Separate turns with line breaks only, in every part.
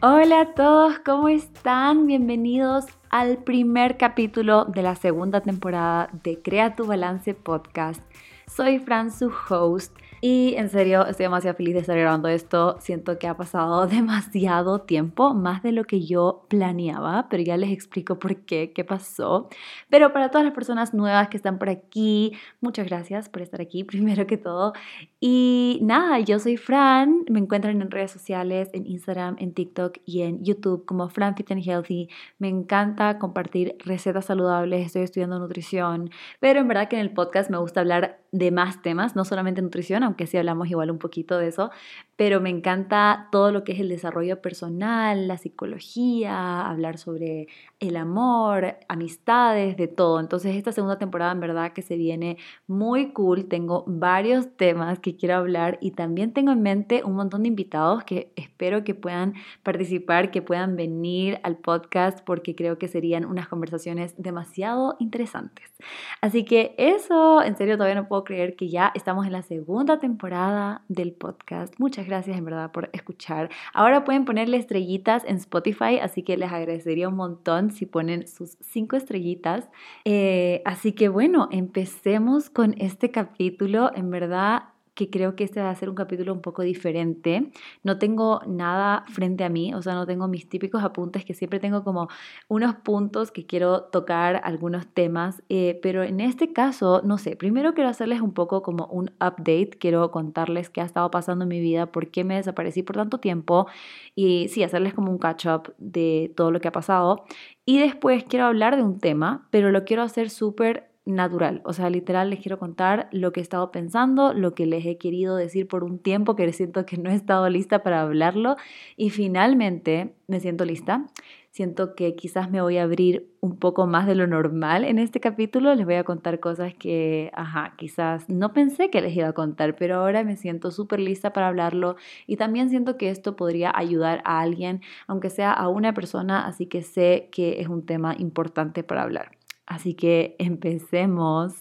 Hola a todos, ¿cómo están? Bienvenidos al primer capítulo de la segunda temporada de Crea tu Balance Podcast. Soy Fran, su host. Y en serio, estoy demasiado feliz de estar grabando esto. Siento que ha pasado demasiado tiempo, más de lo que yo planeaba, pero ya les explico por qué, qué pasó. Pero para todas las personas nuevas que están por aquí, muchas gracias por estar aquí, primero que todo. Y nada, yo soy Fran, me encuentran en redes sociales, en Instagram, en TikTok y en YouTube como Fran Fit and Healthy. Me encanta compartir recetas saludables, estoy estudiando nutrición, pero en verdad que en el podcast me gusta hablar de más temas, no solamente nutrición, aunque sí hablamos igual un poquito de eso, pero me encanta todo lo que es el desarrollo personal, la psicología, hablar sobre el amor, amistades, de todo. Entonces esta segunda temporada en verdad que se viene muy cool, tengo varios temas que quiero hablar y también tengo en mente un montón de invitados que espero que puedan participar, que puedan venir al podcast porque creo que serían unas conversaciones demasiado interesantes. Así que eso, en serio todavía no puedo creer que ya estamos en la segunda temporada del podcast. Muchas gracias en verdad por escuchar. Ahora pueden ponerle estrellitas en Spotify, así que les agradecería un montón si ponen sus cinco estrellitas. Eh, así que bueno, empecemos con este capítulo. En verdad que creo que este va a ser un capítulo un poco diferente. No tengo nada frente a mí, o sea, no tengo mis típicos apuntes que siempre tengo como unos puntos que quiero tocar, algunos temas, eh, pero en este caso, no sé, primero quiero hacerles un poco como un update, quiero contarles qué ha estado pasando en mi vida, por qué me desaparecí por tanto tiempo y sí, hacerles como un catch up de todo lo que ha pasado. Y después quiero hablar de un tema, pero lo quiero hacer súper natural. O sea, literal les quiero contar lo que he estado pensando, lo que les he querido decir por un tiempo que siento que no he estado lista para hablarlo y finalmente me siento lista. Siento que quizás me voy a abrir un poco más de lo normal en este capítulo. Les voy a contar cosas que, ajá, quizás no pensé que les iba a contar, pero ahora me siento súper lista para hablarlo y también siento que esto podría ayudar a alguien, aunque sea a una persona, así que sé que es un tema importante para hablar. Así que empecemos.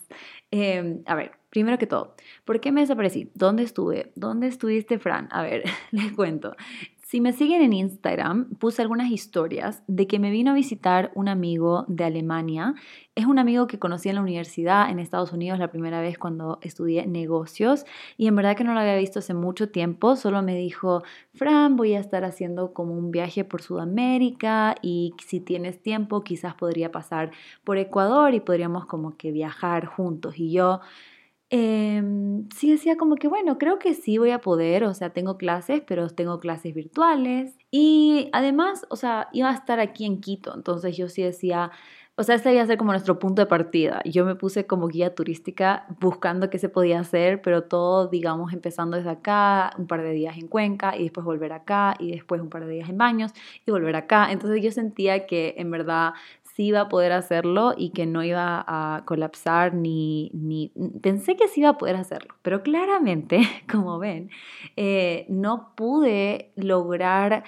Em, a ver, primero que todo, ¿por qué me desaparecí? ¿Dónde estuve? ¿Dónde estuviste, Fran? A ver, les cuento. Si me siguen en Instagram, puse algunas historias de que me vino a visitar un amigo de Alemania. Es un amigo que conocí en la universidad en Estados Unidos la primera vez cuando estudié negocios y en verdad que no lo había visto hace mucho tiempo. Solo me dijo, Fran, voy a estar haciendo como un viaje por Sudamérica y si tienes tiempo quizás podría pasar por Ecuador y podríamos como que viajar juntos. Y yo... Em, sí decía como que, bueno, creo que sí voy a poder, o sea, tengo clases, pero tengo clases virtuales. Y además, o sea, iba a estar aquí en Quito, entonces yo sí decía, o sea, este iba a ser como nuestro punto de partida. Yo me puse como guía turística buscando qué se podía hacer, pero todo, digamos, empezando desde acá, un par de días en Cuenca y después volver acá y después un par de días en Baños y volver acá. Entonces yo sentía que en verdad sí iba a poder hacerlo y que no iba a colapsar ni, ni pensé que sí iba a poder hacerlo, pero claramente, como ven, eh, no pude lograr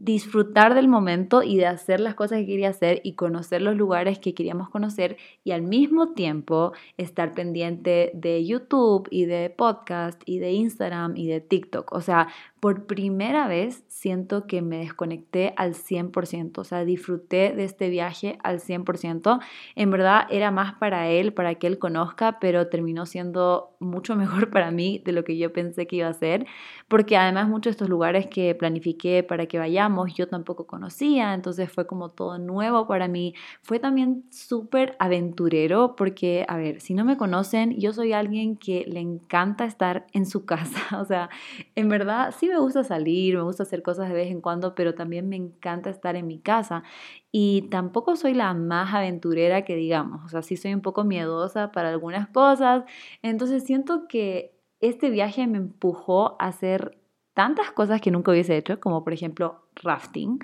disfrutar del momento y de hacer las cosas que quería hacer y conocer los lugares que queríamos conocer y al mismo tiempo estar pendiente de YouTube y de podcast y de Instagram y de TikTok. O sea, por primera vez siento que me desconecté al 100%, o sea, disfruté de este viaje al 100%. En verdad era más para él, para que él conozca, pero terminó siendo mucho mejor para mí de lo que yo pensé que iba a ser, porque además muchos de estos lugares que planifiqué para que vayamos yo tampoco conocía, entonces fue como todo nuevo para mí. Fue también súper aventurero, porque, a ver, si no me conocen, yo soy alguien que le encanta estar en su casa, o sea, en verdad sí me gusta salir, me gusta hacer cosas de vez en cuando, pero también me encanta estar en mi casa. Y tampoco soy la más aventurera que digamos, o sea, sí soy un poco miedosa para algunas cosas. Entonces siento que este viaje me empujó a hacer tantas cosas que nunca hubiese hecho, como por ejemplo rafting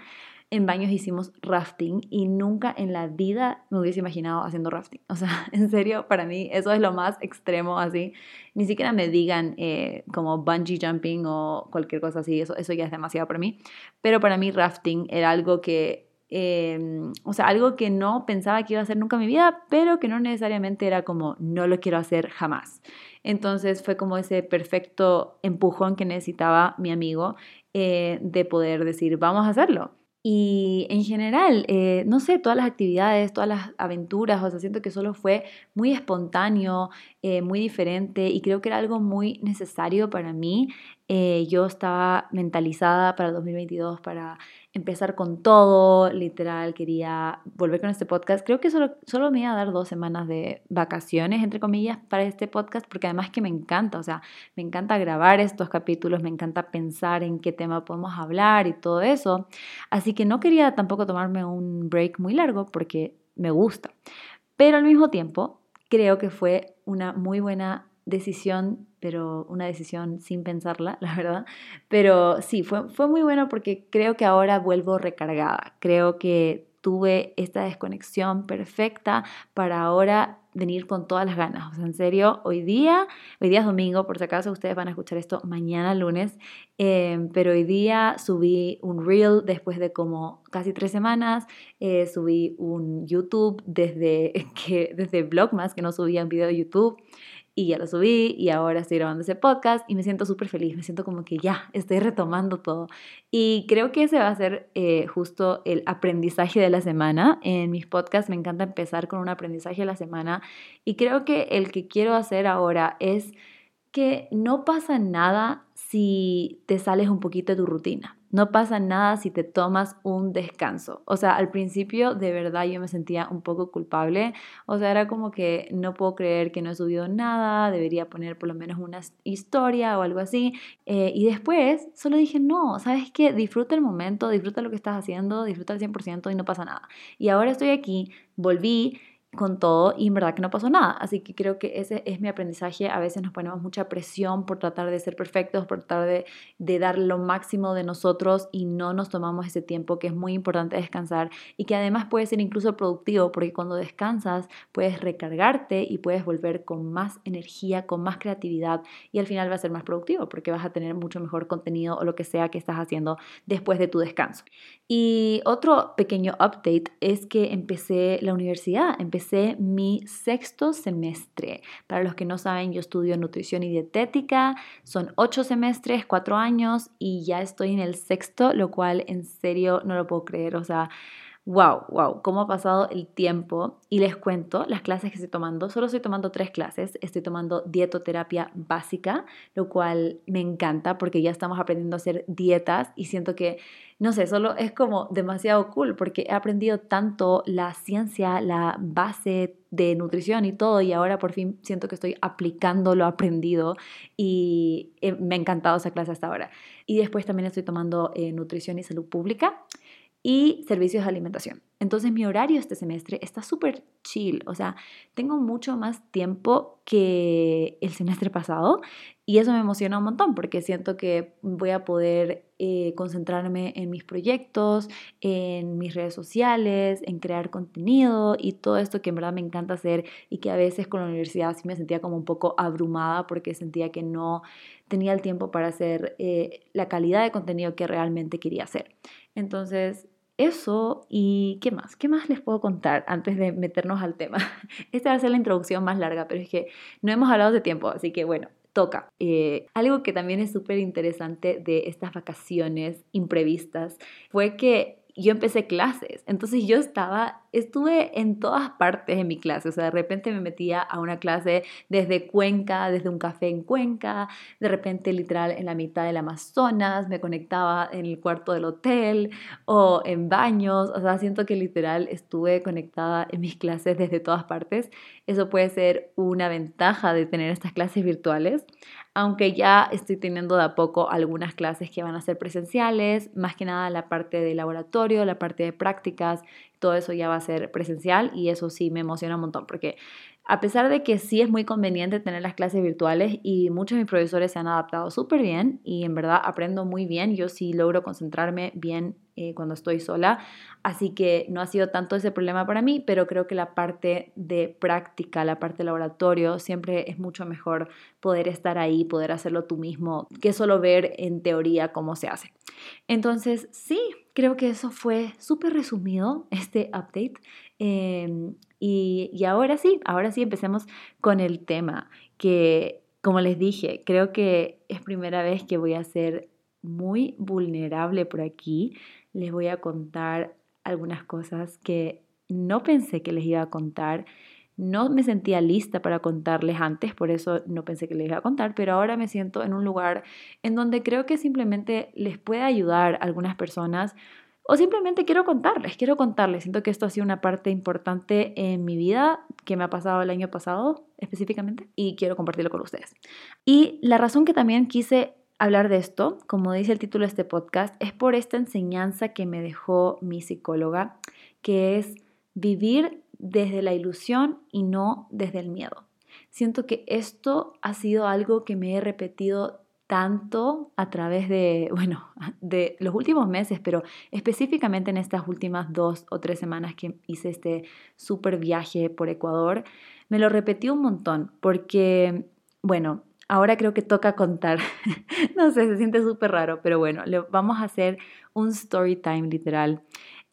en baños hicimos rafting y nunca en la vida me hubiese imaginado haciendo rafting. O sea, en serio, para mí eso es lo más extremo así. Ni siquiera me digan eh, como bungee jumping o cualquier cosa así, eso, eso ya es demasiado para mí. Pero para mí rafting era algo que Em, o sea, algo que no pensaba que iba a hacer nunca en mi vida, pero que no necesariamente era como no lo quiero hacer jamás. Entonces fue como ese perfecto empujón que necesitaba mi amigo eh, de poder decir, vamos a hacerlo. Y en general, eh, no sé, todas las actividades, todas las aventuras, o sea, siento que solo fue muy espontáneo, eh, muy diferente y creo que era algo muy necesario para mí. Yo estaba mentalizada para el 2022 para empezar con todo, literal, quería volver con este podcast. Creo que solo, solo me iba a dar dos semanas de vacaciones, entre comillas, para este podcast, porque además que me encanta, o sea, me encanta grabar estos capítulos, me encanta pensar en qué tema podemos hablar y todo eso. Así que no quería tampoco tomarme un break muy largo porque me gusta. Pero al mismo tiempo, creo que fue una muy buena decisión, pero una decisión sin pensarla, la verdad. Pero sí, fue, fue muy bueno porque creo que ahora vuelvo recargada. Creo que tuve esta desconexión perfecta para ahora venir con todas las ganas. O sea, en serio, hoy día, hoy día es domingo, por si acaso ustedes van a escuchar esto mañana lunes, em, pero hoy día subí un reel después de como casi tres semanas, eh, subí un YouTube desde que desde Vlogmas, que no subía un video de YouTube y ya lo subí y ahora estoy grabando ese podcast y me siento súper feliz, me siento como que ya estoy retomando todo. Y creo que ese va a ser eh, justo el aprendizaje de la semana. En mis podcasts me encanta empezar con un aprendizaje de la semana y creo que el que quiero hacer ahora es que no pasa nada si te sales un poquito de tu rutina. No pasa nada si te tomas un descanso. O sea, al principio de verdad yo me sentía un poco culpable. O sea, era como que no puedo creer que no he subido nada, debería poner por lo menos una historia o algo así. Eh, y después solo dije, no, ¿sabes qué? Disfruta el momento, disfruta lo que estás haciendo, disfruta al 100% y no pasa nada. Y ahora estoy aquí, volví con todo y en verdad que no pasó nada. Así que creo que ese es mi aprendizaje. A veces nos ponemos mucha presión por tratar de ser perfectos, por tratar de, de, dar lo máximo de nosotros y no nos tomamos ese tiempo que es muy importante descansar y que además puede ser incluso productivo porque cuando descansas puedes recargarte y puedes volver con más energía, con más creatividad y al final va a ser más productivo porque vas a tener mucho mejor contenido o lo que sea que estás haciendo después de tu descanso. Y otro pequeño update es que empecé la universidad, empecé mi sexto semestre. Para los que no saben, yo estudio nutrición y dietética, son ocho semestres, cuatro años y ya estoy en el sexto, lo cual en serio no lo puedo creer, o sea wow, wow, cómo ha pasado el tiempo. Y les cuento las clases que estoy tomando. Solo estoy tomando tres clases. Estoy tomando dietoterapia básica, lo cual me encanta porque ya estamos aprendiendo a hacer dietas y siento que, no sé, solo es como demasiado cool porque he aprendido tanto la ciencia, la base de nutrición y todo y ahora por fin siento que estoy aplicando lo aprendido y eh, me ha encantado esa clase hasta ahora. Y después también estoy tomando eh, nutrición y salud pública y servicios de alimentación. Entonces mi horario este semestre está súper chill, o sea, tengo mucho más tiempo que el semestre pasado y eso me emociona un montón porque siento que voy a poder eh, concentrarme en mis proyectos, en mis redes sociales, en crear contenido y todo esto que en verdad me encanta hacer y que a veces con la universidad sí me sentía como un poco abrumada porque sentía que no tenía el tiempo para hacer eh, la calidad de contenido que realmente quería hacer. Entonces, eso y qué más, qué más les puedo contar antes de meternos al tema. Esta va a ser la introducción más larga, pero es que no hemos hablado de tiempo, así que bueno, toca. Eh, algo que también es súper interesante de estas vacaciones imprevistas fue que yo empecé clases, entonces yo estaba estuve en todas partes de mi clase, o sea, de repente me metía a una clase desde Cuenca, desde un café en Cuenca, de repente literal en la mitad del Amazonas, me conectaba en el cuarto del hotel o en baños, o sea, siento que literal estuve conectada en mis clases desde todas partes. Eso puede ser una ventaja de tener estas clases virtuales, aunque ya estoy teniendo de a poco algunas clases que van a ser presenciales, más que nada la parte de laboratorio, la parte de prácticas todo eso ya va a ser presencial y eso sí me emociona un montón porque a pesar de que sí es muy conveniente tener las clases virtuales y muchos de mis profesores se han adaptado súper bien y en verdad aprendo muy bien, yo sí logro concentrarme bien eh, cuando estoy sola, así que no ha sido tanto ese problema para mí, pero creo que la parte de práctica, la parte de laboratorio, siempre es mucho mejor poder estar ahí, poder hacerlo tú mismo, que solo ver en teoría cómo se hace. Entonces, sí, creo que eso fue súper resumido, este update. Em, y, ahora sí, ahora sí empecemos con el tema, que como les dije, creo que es primera vez que voy a ser muy vulnerable por aquí. Les voy a contar algunas cosas que no pensé que les iba a contar. No me sentía lista para contarles antes, por eso no pensé que les iba a contar, pero ahora me siento en un lugar en donde creo que simplemente les puede ayudar a algunas personas o simplemente quiero contarles, quiero contarles. Siento que esto ha sido una parte importante en mi vida que me ha pasado el año pasado específicamente y quiero compartirlo con ustedes. Y la razón que también quise hablar de esto, como dice el título de este podcast, es por esta enseñanza que me dejó mi psicóloga, que es vivir desde la ilusión y no desde el miedo. Siento que esto ha sido algo que me he repetido tanto a través de, bueno, de los últimos meses, pero específicamente en estas últimas dos o tres semanas que hice este súper viaje por Ecuador, me lo repetí un montón porque, bueno, ahora creo que toca contar, no sé, se siente súper raro, pero bueno, le, vamos a hacer un story time literal.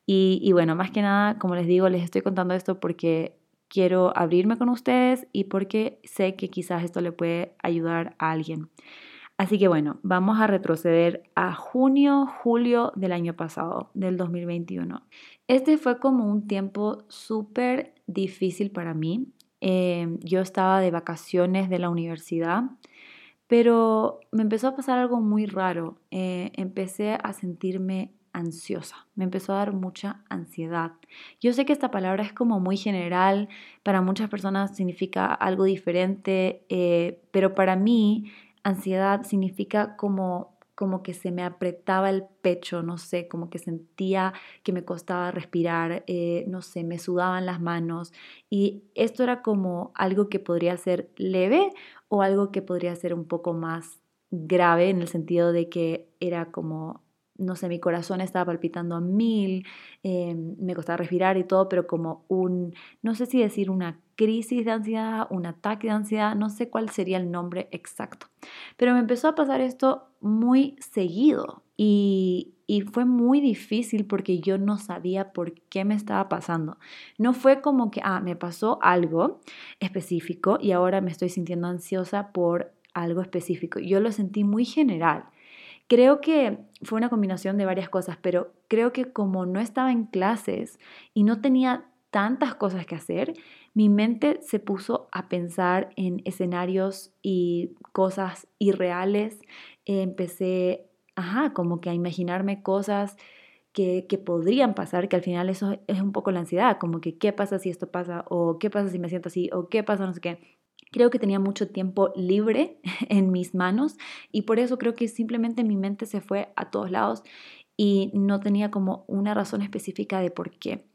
Y, y bueno, más que nada, como les digo, les estoy contando esto porque quiero abrirme con ustedes y porque sé que quizás esto le puede ayudar a alguien. Así que bueno, vamos a retroceder a junio, julio del año pasado, del 2021. Este fue como un tiempo súper difícil para mí. Em, yo estaba de vacaciones de la universidad, pero me empezó a pasar algo muy raro. Eh, empecé a sentirme ansiosa, me empezó a dar mucha ansiedad. Yo sé que esta palabra es como muy general, para muchas personas significa algo diferente, eh, pero para mí ansiedad significa como, como que se me apretaba el pecho, no sé, como que sentía que me costaba respirar, eh, no sé, me sudaban las manos. Y esto era como algo que podría ser leve o algo que podría ser un poco más grave en el sentido de que era como no sé, mi corazón estaba palpitando a mil, eh, me costaba respirar y todo, pero como un, no sé si decir una crisis de ansiedad, un ataque de ansiedad, no sé cuál sería el nombre exacto. Pero me empezó a pasar esto muy seguido y, y fue muy difícil porque yo no sabía por qué me estaba pasando. No fue como que, ah, me pasó algo específico y ahora me estoy sintiendo ansiosa por algo específico. Yo lo sentí muy general. Creo que fue una combinación de varias cosas, pero creo que como no estaba en clases y no tenía tantas cosas que hacer, mi mente se puso a pensar en escenarios y cosas irreales. Empecé, ajá, como que a imaginarme cosas que, que, podrían pasar, que al final eso es un poco la ansiedad, como que qué pasa si esto pasa, o qué pasa si me siento así, o qué pasa no sé qué. Creo que tenía mucho tiempo libre en mis manos y por eso creo que simplemente mi mente se fue a todos lados y no tenía como una razón específica de por qué.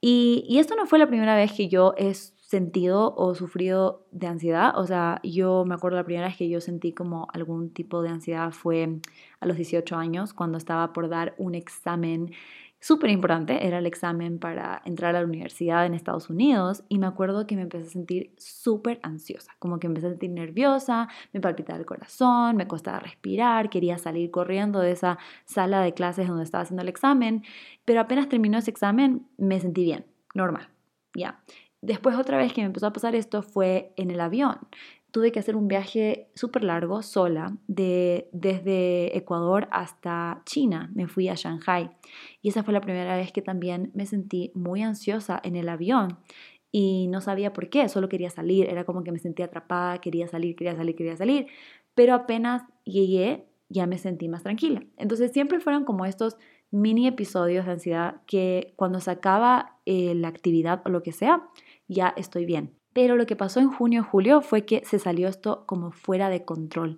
Y, esto no fue la primera vez que yo he sentido o sufrido de ansiedad. O sea, yo me acuerdo la primera vez que yo sentí como algún tipo de ansiedad fue a los 18 años, cuando estaba por dar un examen súper importante, era el examen para entrar a la universidad en Estados Unidos y me acuerdo que me empecé a sentir súper ansiosa, como que empecé a sentir nerviosa, me palpitaba el corazón, me costaba respirar, quería salir corriendo de esa sala de clases donde estaba haciendo el examen, pero apenas terminó ese examen me sentí bien, normal, ya. Después otra vez que me empezó a pasar esto fue en el avión tuve que hacer un viaje súper largo sola de, desde Ecuador hasta China. Me fui a Shanghai y esa fue la primera vez que también me sentí muy ansiosa en el avión y no sabía por qué, solo quería salir, era como que me sentía atrapada, quería salir, quería salir, quería salir, pero apenas llegué ya me sentí más tranquila. Entonces siempre fueron como estos mini episodios de ansiedad que cuando se acaba eh, la actividad o lo que sea, ya estoy bien. Pero lo que pasó en junio julio fue que se salió esto como fuera de control.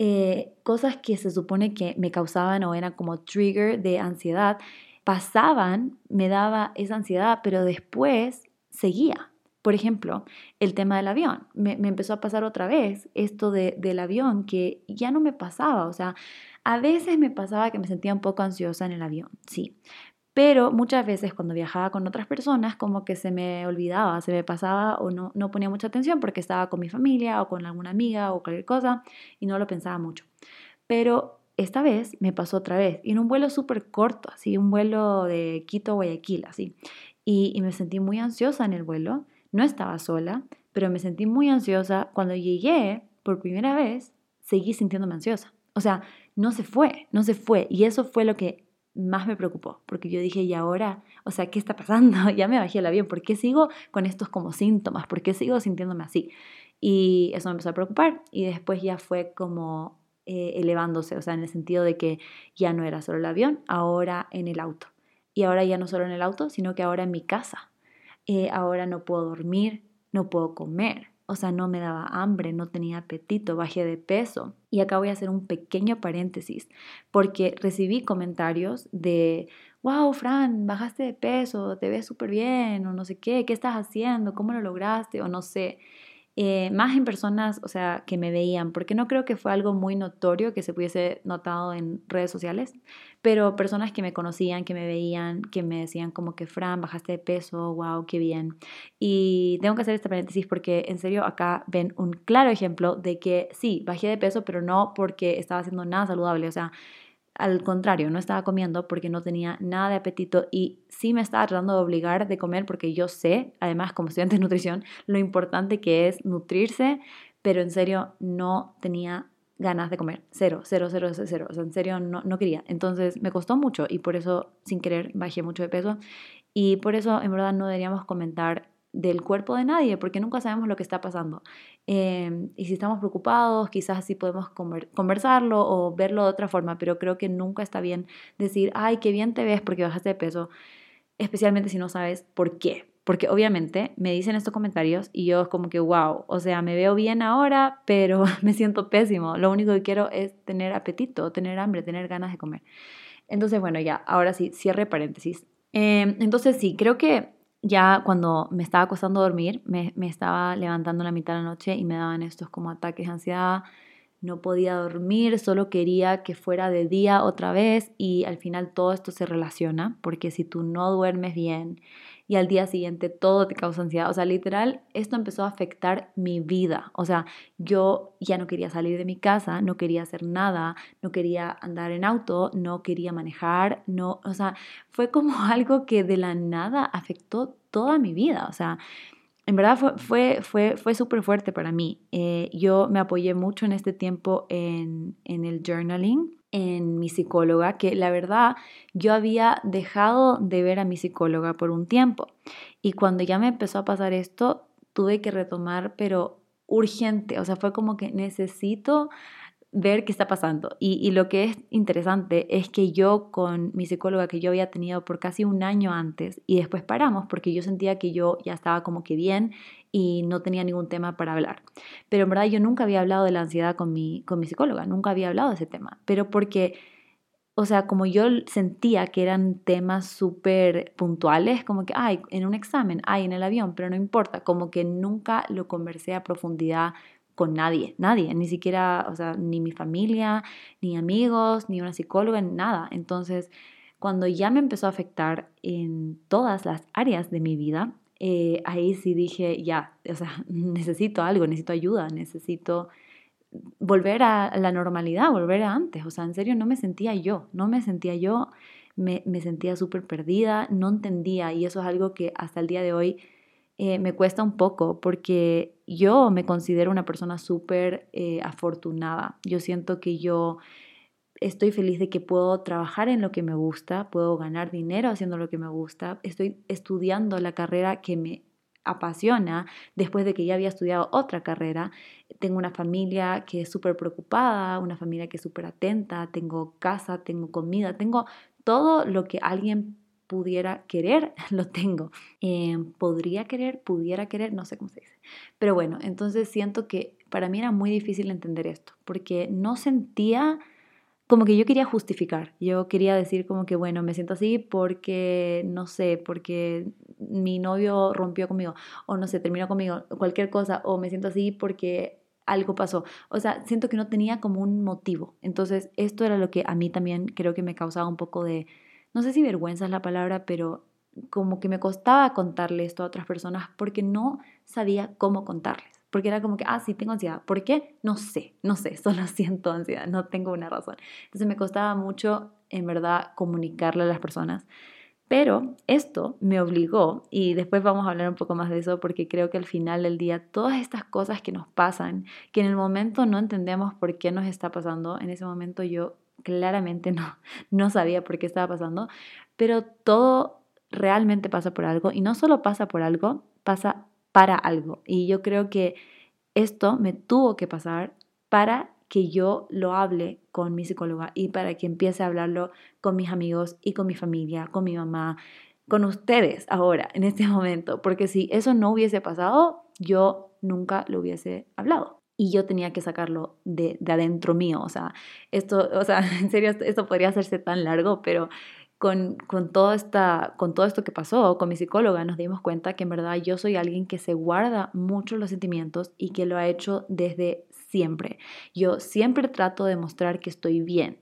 Eh, cosas que se supone que me causaban o eran como trigger de ansiedad, pasaban, me daba esa ansiedad, pero después seguía. Por ejemplo, el tema del avión. Me, empezó a pasar otra vez esto del avión que ya no me pasaba. O sea, a veces me pasaba que me sentía un poco ansiosa en el avión, sí. Pero muchas veces cuando viajaba con otras personas como que se me olvidaba, se me pasaba o no, no ponía mucha atención porque estaba con mi familia o con alguna amiga o cualquier cosa y no lo pensaba mucho. Pero esta vez me pasó otra vez, y en un vuelo súper corto, así, un vuelo de Quito a Guayaquil, así. Y, y me sentí muy ansiosa en el vuelo, no estaba sola, pero me sentí muy ansiosa. Cuando llegué por primera vez, seguí sintiéndome ansiosa. O sea, no se fue, no se fue. Y eso fue lo que más me preocupó, porque yo dije, ¿y ahora? O sea, ¿qué está pasando? ya me bajé el avión, ¿por qué sigo con estos como síntomas? ¿Por qué sigo sintiéndome así? Y eso me empezó a preocupar y después ya fue como eh, elevándose, o sea, en el sentido de que ya no era solo el avión, ahora en el auto. Y ahora ya no solo en el auto, sino que ahora en mi casa. Eh, ahora no puedo dormir, no puedo comer, o sea, no me daba hambre, no tenía apetito, bajé de peso. Y acá voy a hacer un pequeño paréntesis, porque recibí comentarios de, wow, Fran, bajaste de peso, te ves súper bien, o no sé qué, ¿qué estás haciendo? ¿Cómo lo lograste? O no sé. Eh, más en personas, o sea, que me veían, porque no creo que fue algo muy notorio que se pudiese notado en redes sociales, pero personas que me conocían, que me veían, que me decían como que, Fran, bajaste de peso, wow, qué bien. Y tengo que hacer este paréntesis porque en serio acá ven un claro ejemplo de que sí, bajé de peso, pero no porque estaba haciendo nada saludable, o sea, al contrario, no estaba comiendo porque no tenía nada de apetito y sí me estaba tratando de obligar de comer porque yo sé, además como estudiante de nutrición, lo importante que es nutrirse, pero en serio no tenía ganas de comer. Cero, cero, cero, cero. O sea, en serio no, no quería. Entonces me costó mucho y por eso sin querer bajé mucho de peso. Y por eso en verdad no deberíamos comentar del cuerpo de nadie, porque nunca sabemos lo que está pasando. Em, y si estamos preocupados, quizás así podemos conversarlo o verlo de otra forma, pero creo que nunca está bien decir, ay, qué bien te ves porque bajaste de peso, especialmente si no sabes por qué. Porque obviamente me dicen estos comentarios y yo es como que, wow, o sea, me veo bien ahora, pero me siento pésimo. Lo único que quiero es tener apetito, tener hambre, tener ganas de comer. Entonces, bueno, ya, ahora sí, cierre paréntesis. Em, entonces, sí, creo que ya cuando me estaba acostando a dormir, me, estaba levantando la mitad de la noche y me daban estos como ataques de ansiedad, no podía dormir, solo quería que fuera de día otra vez y al final todo esto se relaciona, porque si tú no duermes bien y al día siguiente todo te causa ansiedad. O sea, literal, esto empezó a afectar mi vida. O sea, yo ya no quería salir de mi casa, no quería hacer nada, no quería andar en auto, no quería manejar, no, o sea, fue como algo que de la nada afectó toda mi vida. O sea, en verdad fue, fue, fue, fue súper fuerte para mí. Eh, yo me apoyé mucho en este tiempo en, en el journaling en mi psicóloga, que la verdad yo había dejado de ver a mi psicóloga por un tiempo. Y cuando ya me empezó a pasar esto, tuve que retomar, pero urgente, o sea, fue como que necesito ver qué está pasando. Y, lo que es interesante es que yo con mi psicóloga que yo había tenido por casi un año antes y después paramos porque yo sentía que yo ya estaba como que bien y no tenía ningún tema para hablar. Pero en verdad yo nunca había hablado de la ansiedad con mi, con mi psicóloga, nunca había hablado de ese tema, pero porque... O sea, como yo sentía que eran temas súper puntuales, como que, ay, en un examen, ay, en el avión, pero no importa, como que nunca lo conversé a profundidad con nadie, nadie, ni siquiera, o sea, ni mi familia, ni amigos, ni una psicóloga, nada. Entonces, cuando ya me empezó a afectar en todas las áreas de mi vida, eh, ahí sí dije, ya, o sea, necesito algo, necesito ayuda, necesito volver a la normalidad, volver a antes. O sea, en serio, no me sentía yo, no me sentía yo, me, me sentía súper perdida, no entendía y eso es algo que hasta el día de hoy eh, me cuesta un poco porque yo me considero una persona súper eh, afortunada. Yo siento que yo estoy feliz de que puedo trabajar en lo que me gusta, puedo ganar dinero haciendo lo que me gusta, estoy estudiando la carrera que me apasiona después de que ya había estudiado otra carrera. Tengo una familia que es súper preocupada, una familia que es súper atenta, tengo casa, tengo comida, tengo todo lo que alguien pudiera querer, lo tengo. Eh, podría querer, pudiera querer, no sé cómo se dice. Pero bueno, entonces siento que para mí era muy difícil entender esto, porque no sentía como que yo quería justificar, yo quería decir como que, bueno, me siento así porque, no sé, porque mi novio rompió conmigo, o no sé, terminó conmigo, cualquier cosa, o me siento así porque algo pasó. O sea, siento que no tenía como un motivo. Entonces, esto era lo que a mí también creo que me causaba un poco de, no sé si vergüenza es la palabra, pero como que me costaba contarle esto a otras personas porque no sabía cómo contarles. porque era como que, ah, sí, tengo ansiedad. ¿Por qué? No sé, no sé, solo siento ansiedad, no tengo una razón. Entonces me costaba mucho, en verdad, comunicarle a las personas. Pero esto me obligó, y después vamos a hablar un poco más de eso, porque creo que al final del día todas estas cosas que nos pasan, que en el momento no entendemos por qué nos está pasando, en ese momento yo claramente no, no sabía por qué estaba pasando, pero todo realmente pasa por algo, y no solo pasa por algo, pasa para algo. Y yo creo que esto me tuvo que pasar para que yo lo hable con mi psicóloga y para que empiece a hablarlo con mis amigos y con mi familia, con mi mamá, con ustedes ahora, en este momento, porque si eso no hubiese pasado, yo nunca lo hubiese hablado. Y yo tenía que sacarlo de, de adentro mío. O sea, esto, o sea, en serio, esto podría hacerse tan largo, pero con, con, todo esta, con todo esto que pasó con mi psicóloga, nos dimos cuenta que en verdad yo soy alguien que se guarda mucho los sentimientos y que lo ha hecho desde siempre. Yo siempre trato de mostrar que estoy bien.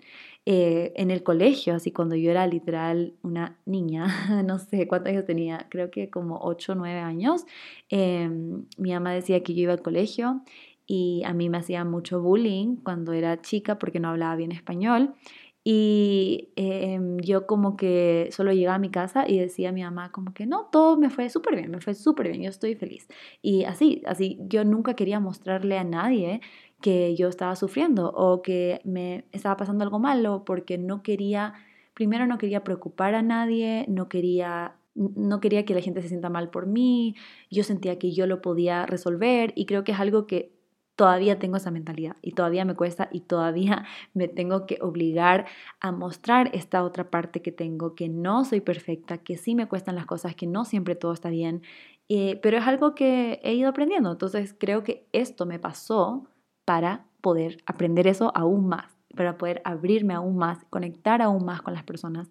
Eh, en el colegio, así cuando yo era literal una niña, no sé cuántos años tenía, creo que como 8 o 9 años, em, mi mamá decía que yo iba al colegio y a mí me hacía mucho bullying cuando era chica porque no hablaba bien español y em, yo como que solo llegaba a mi casa y decía a mi mamá como que no, todo me fue súper bien, me fue súper bien, yo estoy feliz. Y así, así, yo nunca quería mostrarle a nadie que yo estaba sufriendo o que me estaba pasando algo malo porque no quería, primero no quería preocupar a nadie, no quería no quería que la gente se sienta mal por mí, yo sentía que yo lo podía resolver y creo que es algo que todavía tengo esa mentalidad y todavía me cuesta y todavía me tengo que obligar a mostrar esta otra parte que tengo, que no soy perfecta, que sí me cuestan las cosas, que no siempre todo está bien, eh, pero es algo que he ido aprendiendo. Entonces creo que esto me pasó para poder aprender eso aún más para poder abrirme aún más, conectar aún más con las personas.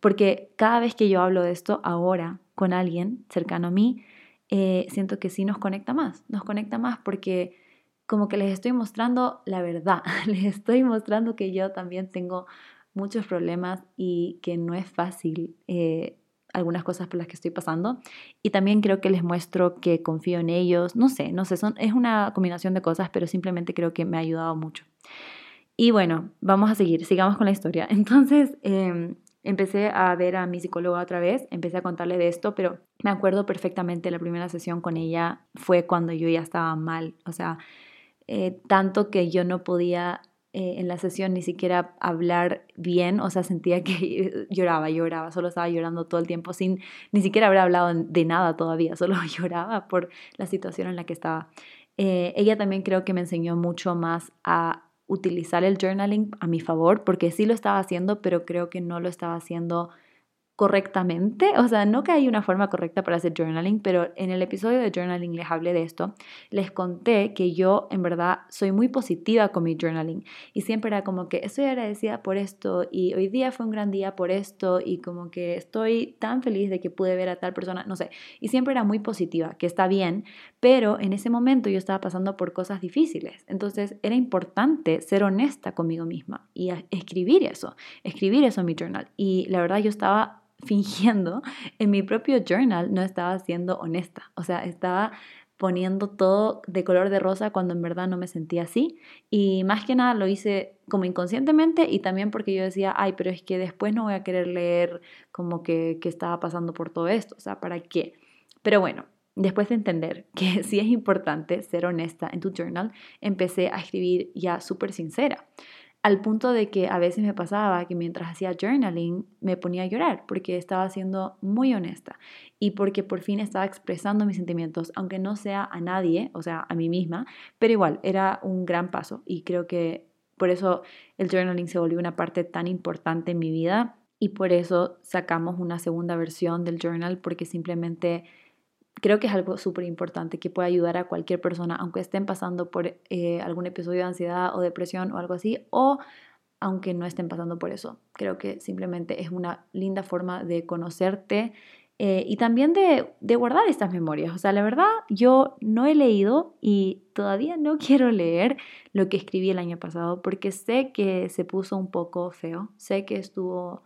Porque cada vez que yo hablo de esto ahora con alguien cercano a mí, eh, siento que sí nos conecta más, nos conecta más porque como que les estoy mostrando la verdad, les estoy mostrando que yo también tengo muchos problemas y que no es fácil eh, algunas cosas por las que estoy pasando. Y también creo que les muestro que confío en ellos, no sé, no sé, son, es una combinación de cosas, pero simplemente creo que me ha ayudado mucho. Y bueno, vamos a seguir, sigamos con la historia. Entonces, em, empecé a ver a mi psicóloga otra vez, empecé a contarle de esto, pero me acuerdo perfectamente la primera sesión con ella fue cuando yo ya estaba mal, o sea, eh, tanto que yo no podía eh, en la sesión ni siquiera hablar bien, o sea, sentía que lloraba, lloraba, solo estaba llorando todo el tiempo sin ni siquiera haber hablado de nada todavía, solo lloraba por la situación en la que estaba. Eh, ella también creo que me enseñó mucho más a utilizar el journaling a mi favor, porque sí lo estaba haciendo, pero creo que no lo estaba haciendo correctamente, o sea, no que hay una forma correcta para hacer journaling, pero en el episodio de journaling les hablé de esto, les conté que yo en verdad soy muy positiva con mi journaling y siempre era como que estoy agradecida por esto y hoy día fue un gran día por esto y como que estoy tan feliz de que pude ver a tal persona, no sé, y siempre era muy positiva, que está bien, pero en ese momento yo estaba pasando por cosas difíciles, entonces era importante ser honesta conmigo misma y escribir eso, escribir eso en mi journal. Y la verdad yo estaba fingiendo, en mi propio journal no estaba siendo honesta. O sea, estaba poniendo todo de color de rosa cuando en verdad no me sentía así. Y más que nada lo hice como inconscientemente y también porque yo decía, ay, pero es que después no voy a querer leer como que, que estaba pasando por todo esto. O sea, ¿para qué? Pero bueno, después de entender que sí es importante ser honesta en tu journal, empecé a escribir ya súper sincera al punto de que a veces me pasaba que mientras hacía journaling me ponía a llorar porque estaba siendo muy honesta y porque por fin estaba expresando mis sentimientos, aunque no sea a nadie, o sea, a mí misma, pero igual era un gran paso y creo que por eso el journaling se volvió una parte tan importante en mi vida y por eso sacamos una segunda versión del journal porque simplemente creo que es algo súper importante que puede ayudar a cualquier persona, aunque estén pasando por eh, algún episodio de ansiedad o depresión o algo así, o aunque no estén pasando por eso. Creo que simplemente es una linda forma de conocerte eh, y también de, de, guardar estas memorias. O sea, la verdad, yo no he leído y todavía no quiero leer lo que escribí el año pasado porque sé que se puso un poco feo, sé que estuvo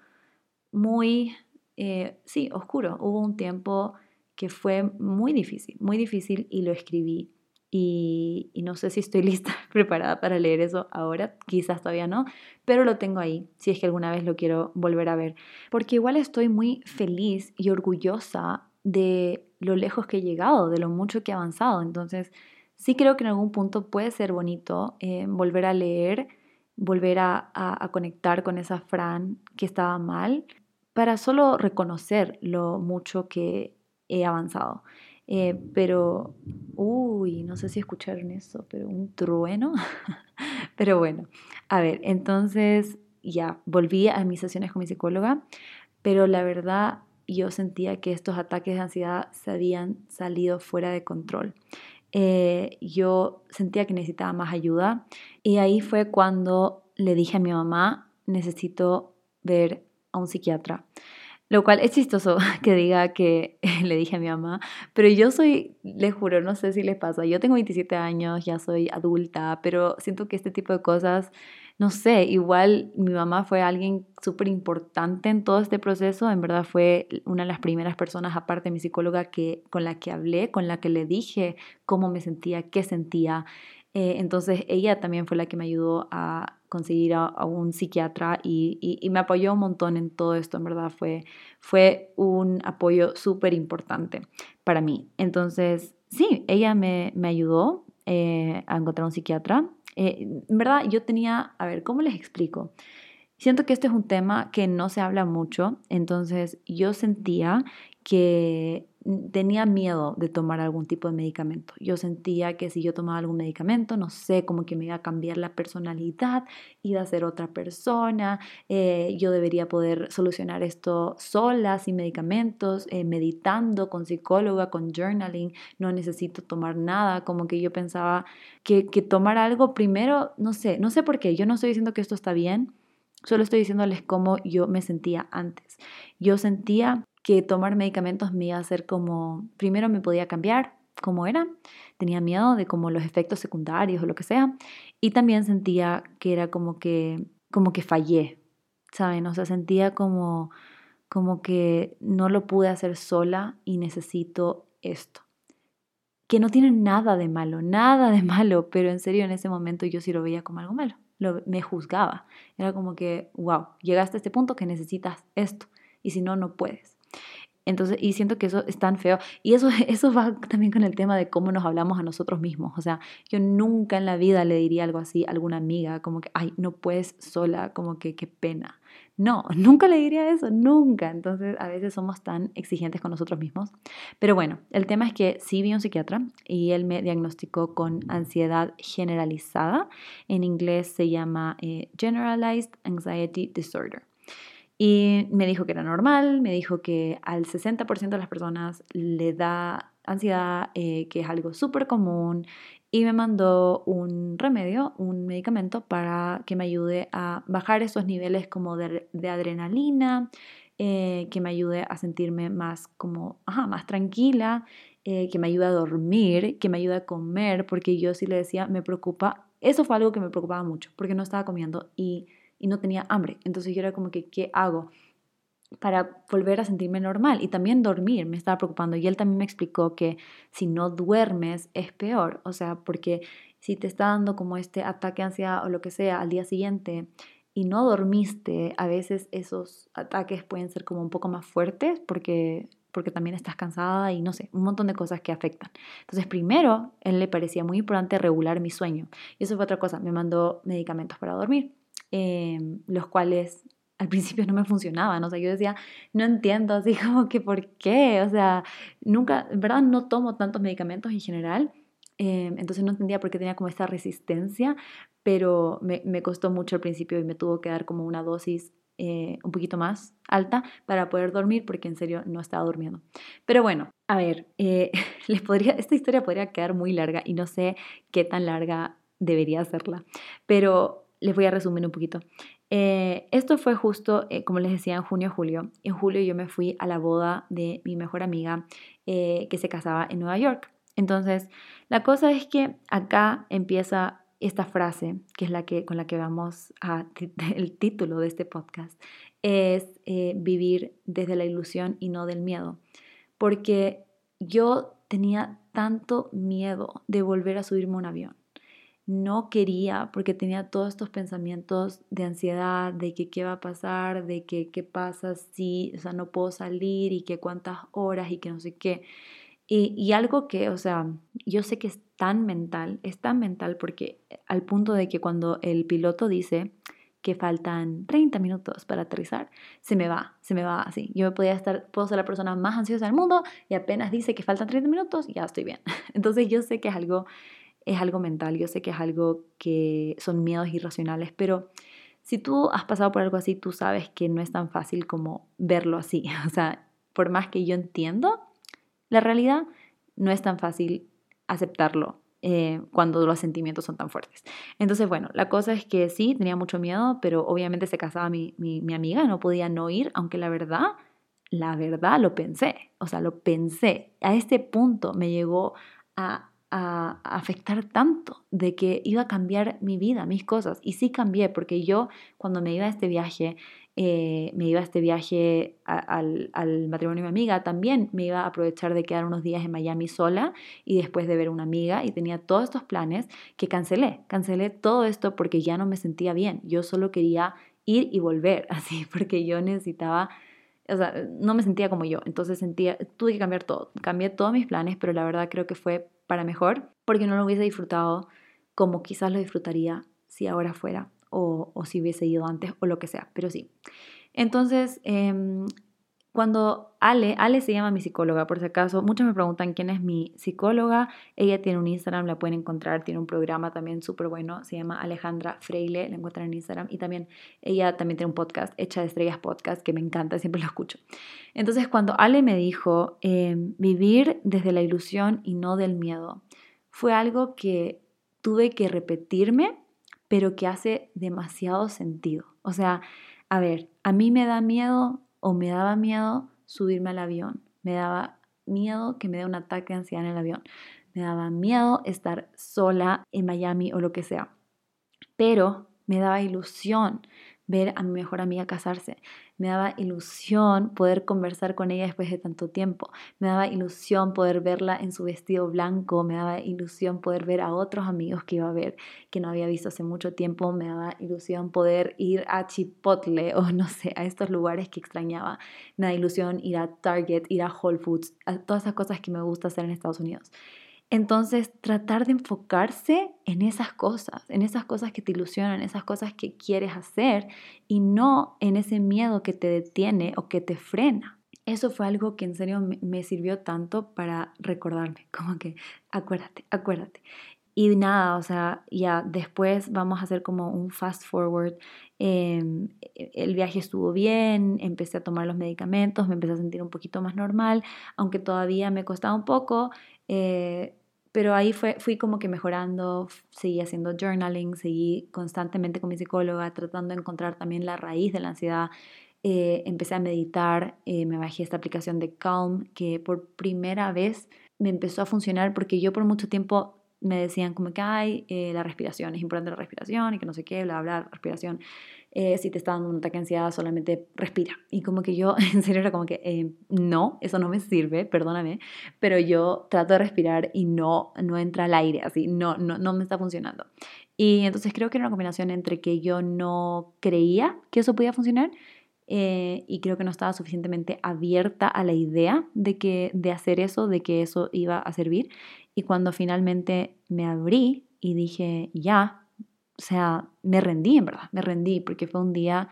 muy, eh, sí, oscuro. Hubo un tiempo que fue muy difícil, muy difícil y lo escribí. y, no sé si estoy lista, preparada para leer eso ahora, quizás todavía no, pero lo tengo ahí, si es que alguna vez lo quiero volver a ver, porque igual estoy muy feliz y orgullosa de lo lejos que he llegado, de lo mucho que he avanzado, entonces sí creo que en algún punto puede ser bonito eh, volver a leer, volver a, a conectar con esa Fran que estaba mal, para solo reconocer lo mucho que he avanzado. Eh, pero, uy, no sé si escucharon eso, pero un trueno. pero bueno, a ver, entonces ya volví a mis sesiones con mi psicóloga, pero la verdad yo sentía que estos ataques de ansiedad se habían salido fuera de control. Eh, yo sentía que necesitaba más ayuda y ahí fue cuando le dije a mi mamá, necesito ver a un psiquiatra. Lo cual es chistoso que diga que le dije a mi mamá, pero yo soy, le juro, no sé si les pasa, yo tengo 27 años, ya soy adulta, pero siento que este tipo de cosas, no sé, igual mi mamá fue alguien súper importante en todo este proceso, en verdad fue una de las primeras personas, aparte de mi psicóloga, que, con la que hablé, con la que le dije cómo me sentía, qué sentía. Eh, entonces ella también fue la que me ayudó a conseguir a, un psiquiatra y, me apoyó un montón en todo esto, en verdad fue, fue un apoyo súper importante para mí. Entonces, sí, ella me, ayudó eh, a encontrar un psiquiatra. Eh, en verdad, yo tenía, a ver, ¿cómo les explico? Siento que este es un tema que no se habla mucho, entonces yo sentía que tenía miedo de tomar algún tipo de medicamento. Yo sentía que si yo tomaba algún medicamento, no sé, como que me iba a cambiar la personalidad, iba a ser otra persona, eh, yo debería poder solucionar esto sola, sin medicamentos, eh, meditando, con psicóloga, con journaling, no necesito tomar nada, como que yo pensaba que, que tomar algo primero, no sé, no sé por qué, yo no estoy diciendo que esto está bien, solo estoy diciéndoles cómo yo me sentía antes. Yo sentía que tomar medicamentos me iba a hacer como, primero me podía cambiar como era, tenía miedo de como los efectos secundarios o lo que sea, y también sentía que era como que, como que fallé, ¿saben? O sea, sentía como, como que no lo pude hacer sola y necesito esto. Que no tiene nada de malo, nada de malo, pero en serio en ese momento yo sí lo veía como algo malo. Lo, me juzgaba. Era como que, wow, llegaste a este punto que necesitas esto y si no, no puedes. Entonces, y siento que eso es tan feo. Y eso, eso va también con el tema de cómo nos hablamos a nosotros mismos. O sea, yo nunca en la vida le diría algo así a alguna amiga, como que, ay, no puedes sola, como que qué pena. No, nunca le diría eso, nunca. Entonces, a veces somos tan exigentes con nosotros mismos. Pero bueno, el tema es que sí vi un psiquiatra y él me diagnosticó con ansiedad generalizada. En inglés se llama eh, Generalized Anxiety Disorder. Y me dijo que era normal, me dijo que al 60% de las personas le da ansiedad, eh, que es algo súper común, y me mandó un remedio, un medicamento para que me ayude a bajar esos niveles como de, adrenalina, eh, que me ayude a sentirme más como, ajá, más tranquila, eh, que me ayude a dormir, que me ayude a comer, porque yo sí le decía, me preocupa, eso fue algo que me preocupaba mucho, porque no estaba comiendo y y no tenía hambre. Entonces yo era como que, ¿qué hago? Para volver a sentirme normal y también dormir me estaba preocupando y él también me explicó que si no duermes es peor, o sea, porque si te está dando como este ataque de ansiedad o lo que sea al día siguiente y no dormiste, a veces esos ataques pueden ser como un poco más fuertes porque porque también estás cansada y no sé, un montón de cosas que afectan. Entonces, primero, él le parecía muy importante regular mi sueño. Y eso fue otra cosa, me mandó medicamentos para dormir. Em, los cuales al principio no me funcionaban, o sea, yo decía, no entiendo, así como que por qué, o sea, nunca, en verdad no tomo tantos medicamentos en general, em, entonces no entendía por qué tenía como esta resistencia, pero me, me, costó mucho al principio y me tuvo que dar como una dosis eh, un poquito más alta para poder dormir, porque en serio no estaba durmiendo. Pero bueno, a ver, eh, les podría, esta historia podría quedar muy larga y no sé qué tan larga debería hacerla, pero les voy a resumir un poquito. Eh, esto fue justo, eh, como les decía, en junio, julio. En julio yo me fui a la boda de mi mejor amiga eh, que se casaba en Nueva York. Entonces, la cosa es que acá empieza esta frase, que es la que con la que vamos a el título de este podcast, es vivir desde la ilusión y no del miedo. Porque yo tenía tanto miedo de volver a subirme a un avión. No quería porque tenía todos estos pensamientos de ansiedad, de que qué va a pasar, de que qué pasa si, o sea, no puedo salir y que cuántas horas y que no sé qué. Y, y, algo que, o sea, yo sé que es tan mental, es tan mental porque al punto de que cuando el piloto dice, que faltan 30 minutos para aterrizar, se me va, se me va así. Yo podía estar, puedo ser la persona más ansiosa del mundo y apenas dice que faltan 30 minutos, ya estoy bien. Entonces yo sé que es algo, es algo mental, yo sé que es algo que son miedos irracionales, pero si tú has pasado por algo así, tú sabes que no es tan fácil como verlo así. O sea, por más que yo entiendo la realidad, no es tan fácil aceptarlo eh, cuando los sentimientos son tan fuertes. Entonces, bueno, la cosa es que sí, tenía mucho miedo, pero obviamente se casaba mi, mi, mi amiga, no podía no ir, aunque la verdad, la verdad lo pensé, o sea, lo pensé. A este punto me llegó a, a, afectar tanto de que iba a cambiar mi vida, mis cosas. Y sí cambié, porque yo cuando me iba a este viaje, eh, me iba a este viaje al, matrimonio de mi amiga, también me iba a aprovechar de quedar unos días en Miami sola y después de ver una amiga y tenía todos estos planes que cancelé. Cancelé todo esto porque ya no me sentía bien. Yo solo quería ir y volver, así, porque yo necesitaba, o sea, no me sentía como yo. Entonces sentía, tuve que cambiar todo. Cambié todos mis planes, pero la verdad creo que fue para mejor porque no lo hubiese disfrutado como quizás lo disfrutaría si ahora fuera o, si hubiese ido antes o lo que sea, pero sí. Entonces, em, cuando Ale, Ale se llama mi psicóloga, por si acaso, muchos me preguntan quién es mi psicóloga. Ella tiene un Instagram, la pueden encontrar, tiene un programa también súper bueno, se llama Alejandra Freile, la encuentran en Instagram. Y también ella también tiene un podcast, Hecha de Estrellas Podcast, que me encanta, siempre lo escucho. Entonces, cuando Ale me dijo em, vivir desde la ilusión y no del miedo, fue algo que tuve que repetirme pero que hace demasiado sentido. O sea, a ver, a mí me da miedo o me daba miedo subirme al avión, me daba miedo que me dé un ataque de ansiedad en el avión, me daba miedo estar sola en Miami o lo que sea, pero me daba ilusión ver a mi mejor amiga casarse. Me daba ilusión poder conversar con ella después de tanto tiempo. Me daba ilusión poder verla en su vestido blanco. Me daba ilusión poder ver a otros amigos que iba a ver que no había visto hace mucho tiempo. Me daba ilusión poder ir a Chipotle o no sé, a estos lugares que extrañaba. Me da ilusión ir a Target, ir a Whole Foods, a todas esas cosas que me gusta hacer en Estados Unidos. Entonces, tratar de enfocarse en esas cosas, en esas cosas que te ilusionan, esas cosas que quieres hacer y no en ese miedo que te detiene o que te frena. Eso fue algo que en serio me sirvió tanto para recordarme, como que acuérdate, acuérdate. Y nada, o sea, ya después vamos a hacer como un fast forward. Em, el viaje estuvo bien, empecé a tomar los medicamentos, me empecé a sentir un poquito más normal, aunque todavía me costaba un poco. Eh, pero ahí fue, fui como que mejorando, seguí haciendo journaling, seguí constantemente con mi psicóloga, tratando de encontrar también la raíz de la ansiedad. Eh, empecé a meditar, eh, me bajé esta aplicación de Calm, que por primera vez me empezó a funcionar porque yo por mucho tiempo me decían como que, hay la respiración, es importante la respiración y que no sé qué, bla, bla, respiración. Eh, si te está dando un ataque de ansiedad, solamente respira. Y como que yo, en serio, era como que, eh, no, eso no me sirve, perdóname, pero yo trato de respirar y no, no entra el aire, así, no, no, no me está funcionando. Y entonces creo que era una combinación entre que yo no creía que eso podía funcionar eh, y creo que no estaba suficientemente abierta a la idea de, que, de hacer eso, de que eso iba a servir. Y cuando finalmente me abrí y dije, ya, o sea, me rendí en verdad, me rendí porque fue un día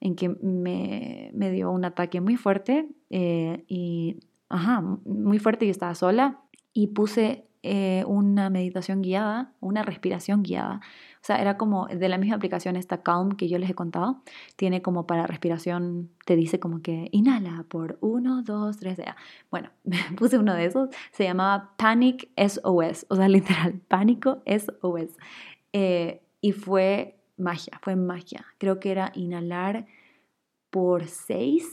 en que me, me dio un ataque muy fuerte eh, y, ajá, muy fuerte y estaba sola y puse eh, una meditación guiada, una respiración guiada. O sea, era como de la misma aplicación esta Calm que yo les he contado. Tiene como para respiración, te dice como que inhala por uno, dos, tres, ya. Bueno, puse uno de esos. Se llamaba Panic SOS, o sea, literal, pánico SOS. Eh, y fue magia, fue magia. Creo que era inhalar por seis,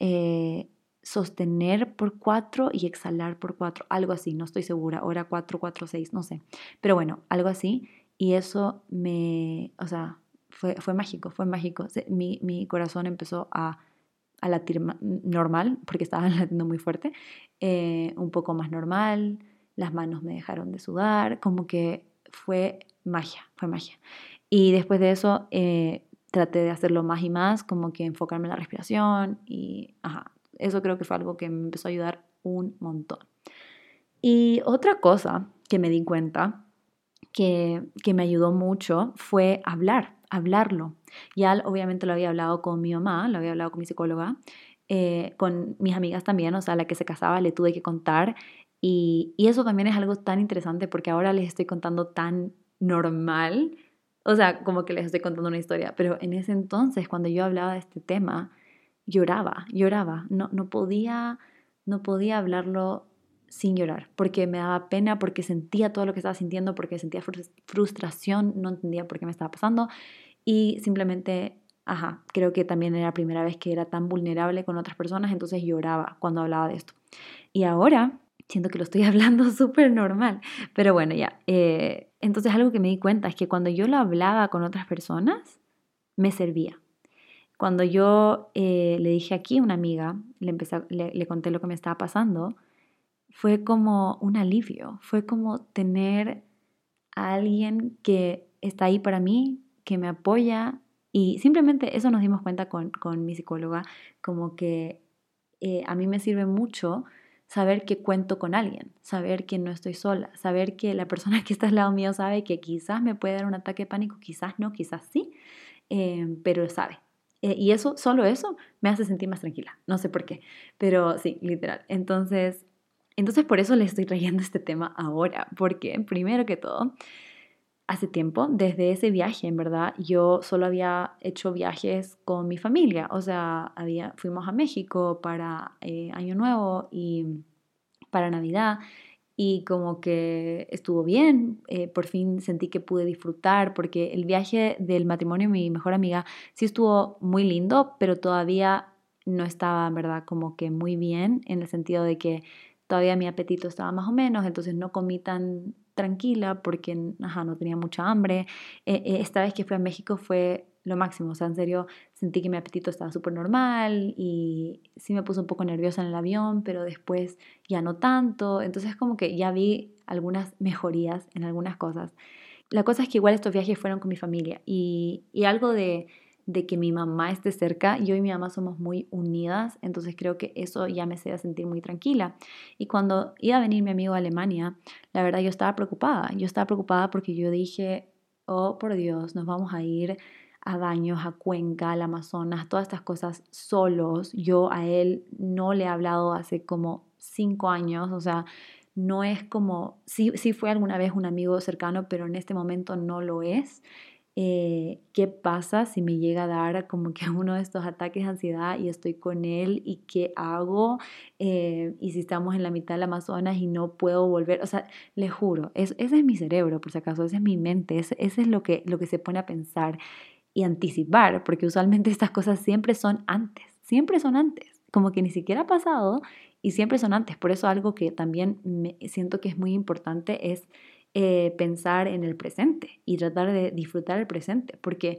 eh, sostener por cuatro y exhalar por cuatro, algo así, no estoy segura, era cuatro, cuatro, seis, no sé. Pero bueno, algo así. Y eso me, o sea, fue, fue mágico, fue mágico. Mi, mi corazón empezó a a latir normal, porque estaba latiendo muy fuerte, eh, un poco más normal, las manos me dejaron de sudar, como que fue magia, fue magia. Y después de eso eh, traté de hacerlo más y más, como que enfocarme en la respiración y, ajá, eso creo que fue algo que me empezó a ayudar un montón. Y otra cosa que me di cuenta que, que me ayudó mucho fue hablar, hablarlo. Ya obviamente lo había hablado con mi mamá, lo había hablado con mi psicóloga, eh, con mis amigas también, o sea, la que se casaba le tuve que contar. Y, y eso también es algo tan interesante porque ahora les estoy contando tan normal, o sea, como que les estoy contando una historia, pero en ese entonces, cuando yo hablaba de este tema, lloraba, lloraba, no, no podía, no podía hablarlo sin llorar, porque me daba pena, porque sentía todo lo que estaba sintiendo, porque sentía frustración, no entendía por qué me estaba pasando. Y simplemente, ajá, creo que también era la primera vez que era tan vulnerable con otras personas, entonces lloraba cuando hablaba de esto. Y ahora siento que lo estoy hablando súper normal, pero bueno, ya. Eh, entonces algo que me di cuenta es que cuando yo lo hablaba con otras personas, me servía. Cuando yo eh, le dije aquí a una amiga, le, empecé, le conté lo que me estaba pasando, fue como un alivio, fue como tener a alguien que está ahí para mí, que me apoya y simplemente eso nos dimos cuenta con, mi psicóloga, como que eh, a mí me sirve mucho saber que cuento con alguien, saber que no estoy sola, saber que la persona que está al lado mío sabe que quizás me puede dar un ataque de pánico, quizás no, quizás sí, eh, pero sabe. Eh, y eso, solo eso, me hace sentir más tranquila. No sé por qué, pero sí, literal. Entonces, entonces por eso les estoy trayendo este tema ahora, porque primero que todo, hace tiempo, desde ese viaje, en verdad, yo solo había hecho viajes con mi familia, o sea, había, fuimos a México para eh, Año Nuevo y para Navidad y como que estuvo bien, eh, por fin sentí que pude disfrutar porque el viaje del matrimonio de mi mejor amiga sí estuvo muy lindo, pero todavía no estaba, en verdad, como que muy bien en el sentido de que todavía mi apetito estaba más o menos, entonces no comí tan tranquila porque no tenía mucha hambre. Eh, eh, esta vez que fui a México fue lo máximo, o sea, en serio sentí que mi apetito estaba súper normal y sí me puse un poco nerviosa en el avión, pero después ya no tanto, entonces como que ya vi algunas mejorías en algunas cosas. La cosa es que igual estos viajes fueron con mi familia y algo de de que mi mamá esté cerca. Yo y mi mamá somos muy unidas, entonces creo que eso ya me hacía sentir muy tranquila. Y cuando iba a venir mi amigo a Alemania, la verdad yo estaba preocupada. Yo estaba preocupada porque yo dije, oh por Dios, nos vamos a ir a Baños, a Cuenca, al Amazonas, todas estas cosas solos. Yo a él no le he hablado hace como cinco años, o sea, no es como, sí, sí fue alguna vez un amigo cercano, pero en este momento no lo es. Eh, qué pasa si me llega a dar como que uno de estos ataques de ansiedad y estoy con él y qué hago eh, y si estamos en la mitad del Amazonas y no puedo volver, o sea, le juro, ese es mi cerebro por si acaso, ese es mi mente, ese, es lo que, lo que se pone a pensar y anticipar, porque usualmente estas cosas siempre son antes, siempre son antes, como que ni siquiera ha pasado y siempre son antes, por eso algo que también me siento que es muy importante es eh, pensar en el presente y tratar de disfrutar el presente, porque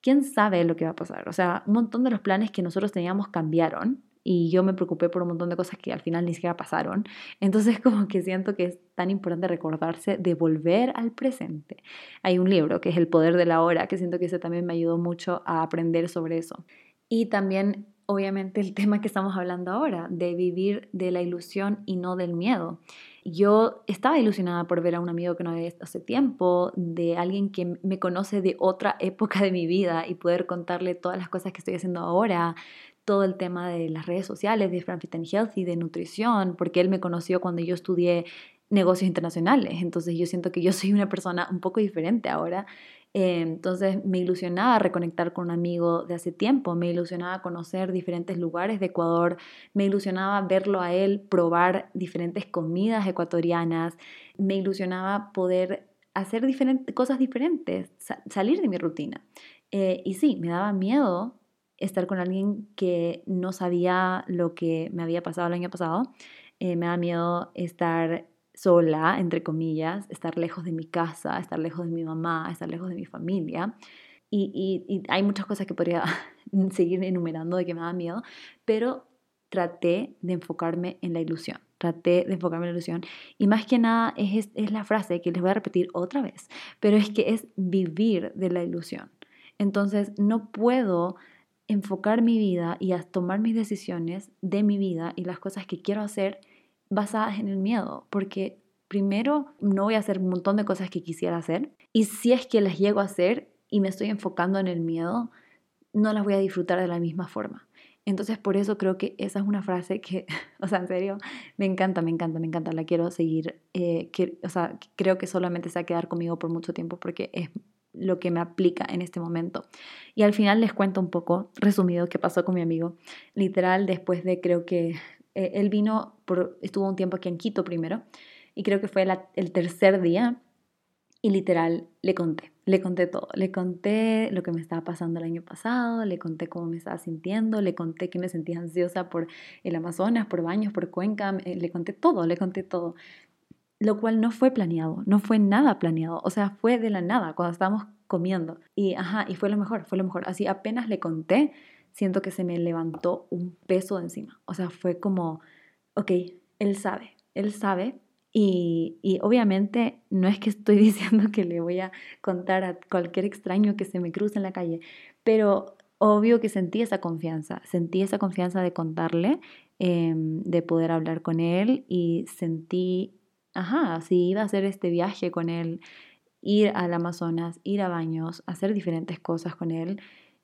quién sabe lo que va a pasar. O sea, un montón de los planes que nosotros teníamos cambiaron y yo me preocupé por un montón de cosas que al final ni siquiera pasaron. Entonces como que siento que es tan importante recordarse de volver al presente. Hay un libro que es El Poder de la Hora, que siento que ese también me ayudó mucho a aprender sobre eso. Y también, obviamente, el tema que estamos hablando ahora, de vivir de la ilusión y no del miedo. Yo estaba ilusionada por ver a un amigo que no había visto hace tiempo, de alguien que me conoce de otra época de mi vida y poder contarle todas las cosas que estoy haciendo ahora, todo el tema de las redes sociales, de Fran Fit Healthy, de nutrición, porque él me conoció cuando yo estudié negocios internacionales, entonces yo siento que yo soy una persona un poco diferente ahora eh, entonces me ilusionaba reconectar con un amigo de hace tiempo, me ilusionaba conocer diferentes lugares de Ecuador, me ilusionaba verlo a él probar diferentes comidas ecuatorianas, me ilusionaba poder hacer diferentes, cosas diferentes, salir de mi rutina. Eh, y sí, me daba miedo estar con alguien que no sabía lo que me había pasado el año pasado, eh, me da miedo estar sola, entre comillas, estar lejos de mi casa, estar lejos de mi mamá, estar lejos de mi familia. y, hay muchas cosas que podría seguir enumerando de que me da miedo, pero traté de enfocarme en la ilusión. Traté de enfocarme en la ilusión. Y más que nada es, es la frase que les voy a repetir otra vez, pero es que es vivir de la ilusión. Entonces no puedo enfocar mi vida y a tomar mis decisiones de mi vida y las cosas que quiero hacer basadas en el miedo, porque primero no voy a hacer un montón de cosas que quisiera hacer y si es que las llego a hacer y me estoy enfocando en el miedo, no las voy a disfrutar de la misma forma. Entonces por eso creo que esa es una frase que, o sea, en serio, me encanta, me encanta, me encanta, la quiero seguir, eh, que, o sea, creo que solamente se va a quedar conmigo por mucho tiempo porque es lo que me aplica en este momento. Y al final les cuento un poco, resumido, qué pasó con mi amigo. Literal, después de creo que eh, él vino, por, estuvo un tiempo aquí en Quito primero, y creo que fue el tercer día, y literal le conté, le conté todo, le conté lo que me estaba pasando el año pasado, le conté cómo me estaba sintiendo, le conté que me sentía ansiosa por el Amazonas, por baños, por Cuenca, le conté todo, le conté todo lo cual no fue planeado, no fue nada planeado, o sea, fue de la nada cuando estábamos comiendo. Y ajá, y fue lo mejor, fue lo mejor. Así apenas le conté, siento que se me levantó un peso de encima. O sea, fue como, ok, él sabe, él sabe. Y, y obviamente no es que estoy diciendo que le voy a contar a cualquier extraño que se me cruce en la calle, pero obvio que sentí esa confianza, sentí esa confianza de contarle, em, de poder hablar con él y sentí ajá, si iba a hacer este viaje con él, ir al Amazonas, ir a baños, hacer diferentes cosas con él,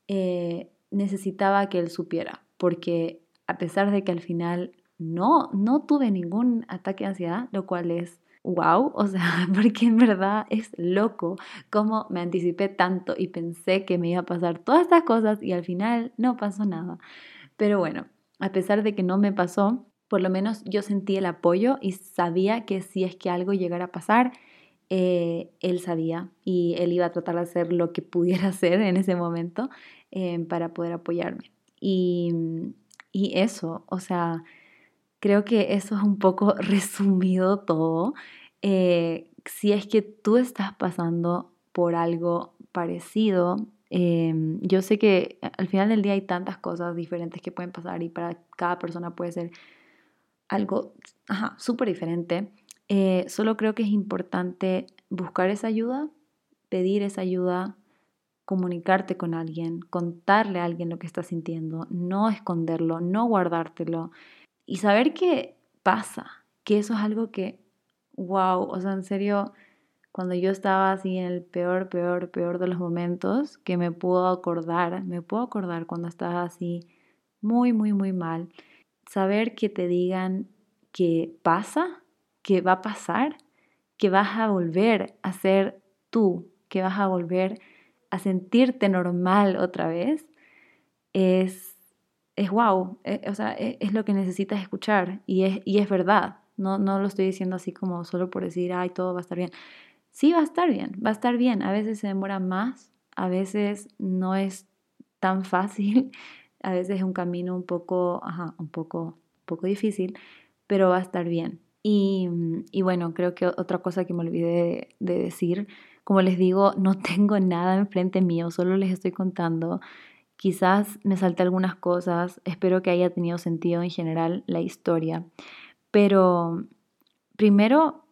eh, necesitaba que él supiera, porque a pesar de que al final no, no tuve ningún ataque de ansiedad, lo cual es wow, o sea, porque en verdad es loco cómo me anticipé tanto y pensé que me iba a pasar todas estas cosas y al final no pasó nada. Pero bueno, a pesar de que no me pasó, por lo menos yo sentí el apoyo y sabía que si es que algo llegara a pasar, eh, él sabía y él iba a tratar de hacer lo que pudiera hacer en ese momento eh, para poder apoyarme. Y, y eso, o sea, creo que eso es un poco resumido todo. Eh, si es que tú estás pasando por algo parecido, yo sé que al final del día hay tantas cosas diferentes que pueden pasar y para cada persona puede ser algo súper diferente. Eh, solo creo que es importante buscar esa ayuda, pedir esa ayuda, comunicarte con alguien, contarle a alguien lo que estás sintiendo, no esconderlo, no guardártelo y saber que pasa, que eso es algo que, wow, o sea, en serio, cuando yo estaba así en el peor, peor, peor de los momentos, que me puedo acordar, me puedo acordar cuando estaba así muy, muy, muy mal saber que te digan que pasa, que va a pasar, que vas a volver a ser tú, que vas a volver a sentirte normal otra vez, es, es wow, eh, o sea, es, es, lo que necesitas escuchar y es, y es verdad, no, no lo estoy diciendo así como solo por decir, ay, todo va a estar bien. Sí, va a estar bien, va a estar bien, a veces se demora más, a veces no es tan fácil, a veces es un camino un poco, ajá, un poco, un poco difícil, pero va a estar bien. Y, y bueno, creo que otra cosa que me olvidé de, decir, como les digo, no tengo nada enfrente mío, solo les estoy contando. Quizás me salte algunas cosas, espero que haya tenido sentido en general la historia, pero primero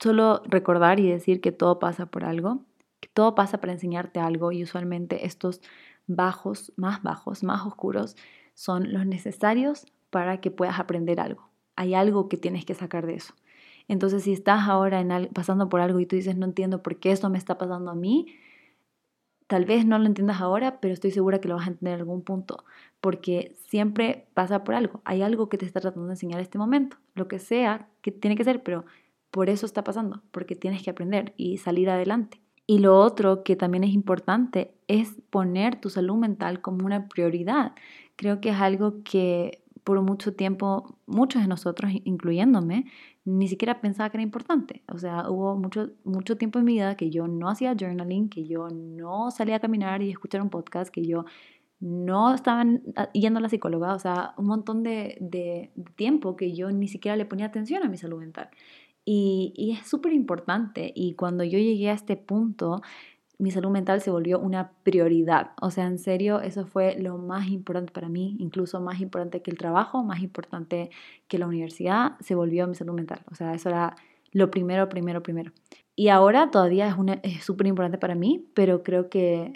solo recordar y decir que todo pasa por algo, que todo pasa para enseñarte algo y usualmente estos bajos, más bajos, más oscuros, son los necesarios para que puedas aprender algo. Hay algo que tienes que sacar de eso. Entonces, si estás ahora pasando por algo y tú dices, no entiendo por qué esto me está pasando a mí, tal vez no lo entiendas ahora, pero estoy segura que lo vas a entender en algún punto, porque siempre pasa por algo. Hay algo que te está tratando de enseñar este momento, lo que sea que tiene que ser, pero por eso está pasando, porque tienes que aprender y salir adelante. Y lo otro que también es importante es poner tu salud mental como una prioridad. Creo que es algo que por mucho tiempo, muchos de nosotros, incluyéndome, ni siquiera pensaba que era importante. O sea, hubo mucho, mucho tiempo en mi vida que yo no hacía journaling, que yo no salía a caminar y escuchar un podcast, que yo no estaba yendo a la psicóloga. O sea, un montón de, de tiempo que yo ni siquiera le ponía atención a mi salud mental. Y, es súper importante. Y cuando yo llegué a este punto, mi salud mental se volvió una prioridad. O sea, en serio, eso fue lo más importante para mí, incluso más importante que el trabajo, más importante que la universidad, se volvió mi salud mental. O sea, eso era lo primero, primero, primero. Y ahora todavía es súper importante para mí, pero creo que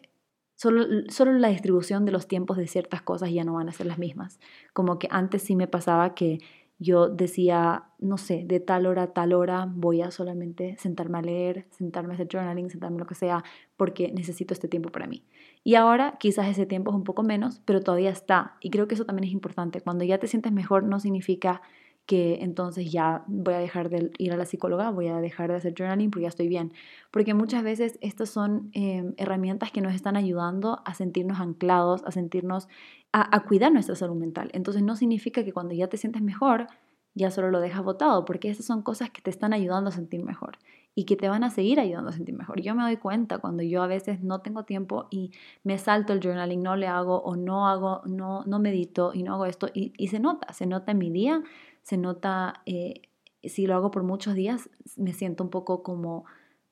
solo, solo la distribución de los tiempos de ciertas cosas ya no van a ser las mismas. Como que antes sí me pasaba que yo decía, no sé, de tal hora a tal hora voy a solamente sentarme a leer, sentarme a hacer journaling, sentarme lo que sea, porque necesito este tiempo para mí. Y ahora quizás ese tiempo es un poco menos, pero todavía está. Y creo que eso también es importante. Cuando ya te sientes mejor no significa que entonces ya voy a dejar de ir a la psicóloga, voy a dejar de hacer journaling porque ya estoy bien. Porque muchas veces estas son em, herramientas que nos están ayudando a sentirnos anclados, a sentirnos, a, a, cuidar nuestra salud mental. Entonces no significa que cuando ya te sientes mejor, ya solo lo dejas botado, porque esas son cosas que te están ayudando a sentir mejor y que te van a seguir ayudando a sentir mejor. Yo me doy cuenta cuando yo a veces no tengo tiempo y me salto el journaling, no le hago o no hago, no, no medito y no hago esto y, y se nota, se nota en mi día, se nota, eh, si lo hago por muchos días, me siento un poco como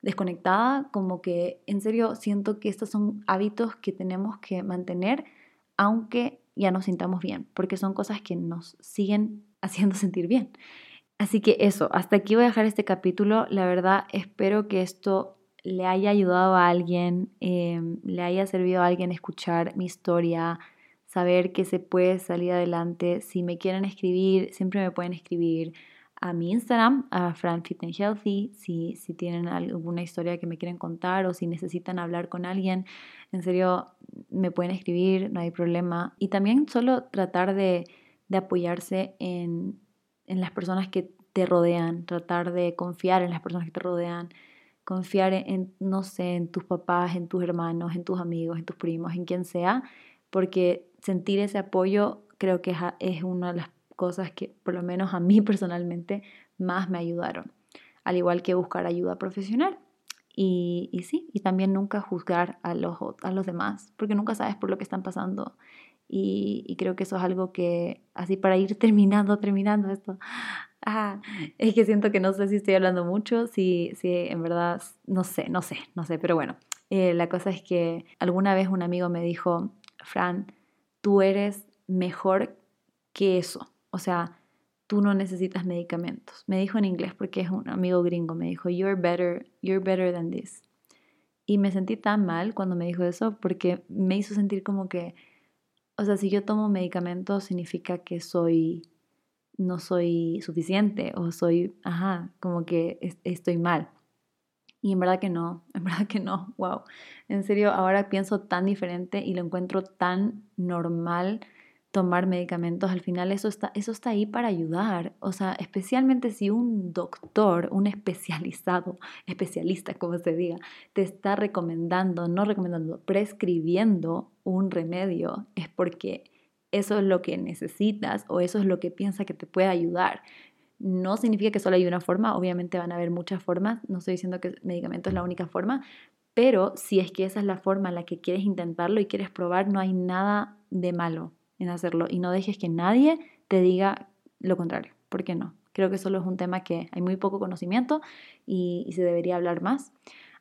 desconectada, como que en serio siento que estos son hábitos que tenemos que mantener aunque ya nos sintamos bien, porque son cosas que nos siguen haciendo sentir bien. Así que eso, hasta aquí voy a dejar este capítulo. La verdad, espero que esto le haya ayudado a alguien, eh, le haya servido a alguien escuchar mi historia, saber que se puede salir adelante. Si me quieren escribir, siempre me pueden escribir a mi Instagram, a Fran Healthy, si, si tienen alguna historia que me quieren contar o si necesitan hablar con alguien, en serio, me pueden escribir, no hay problema. Y también solo tratar de, de apoyarse en, en las personas que te rodean, tratar de confiar en las personas que te rodean, confiar en, no sé, en tus papás, en tus hermanos, en tus amigos, en tus primos, en quien sea, porque sentir ese apoyo creo que es una de las cosas que por lo menos a mí personalmente más me ayudaron, al igual que buscar ayuda profesional. Y, y sí, y también nunca juzgar a los, a los demás, porque nunca sabes por lo que están pasando. Y, y creo que eso es algo que, así para ir terminando, terminando esto, ah, es que siento que no sé si estoy hablando mucho, si, si en verdad, no sé, no sé, no sé, pero bueno, eh, la cosa es que alguna vez un amigo me dijo, Fran, tú eres mejor que eso. O sea, tú no necesitas medicamentos. Me dijo en inglés porque es un amigo gringo, me dijo, you're better, you're better than this. Y me sentí tan mal cuando me dijo eso porque me hizo sentir como que, o sea, si yo tomo medicamentos significa que soy, no soy suficiente o soy, ajá, como que estoy mal. Y en verdad que no, en verdad que no, wow. En serio, ahora pienso tan diferente y lo encuentro tan normal tomar medicamentos. Al final eso está, eso está ahí para ayudar. O sea, especialmente si un doctor, un especializado, especialista, como se diga, te está recomendando, no recomendando, prescribiendo un remedio, es porque eso es lo que necesitas o eso es lo que piensa que te puede ayudar. No significa que solo hay una forma, obviamente van a haber muchas formas, no estoy diciendo que el medicamento es la única forma, pero si es que esa es la forma en la que quieres intentarlo y quieres probar, no hay nada de malo en hacerlo y no dejes que nadie te diga lo contrario, ¿por qué no? Creo que solo es un tema que hay muy poco conocimiento y, se debería hablar más.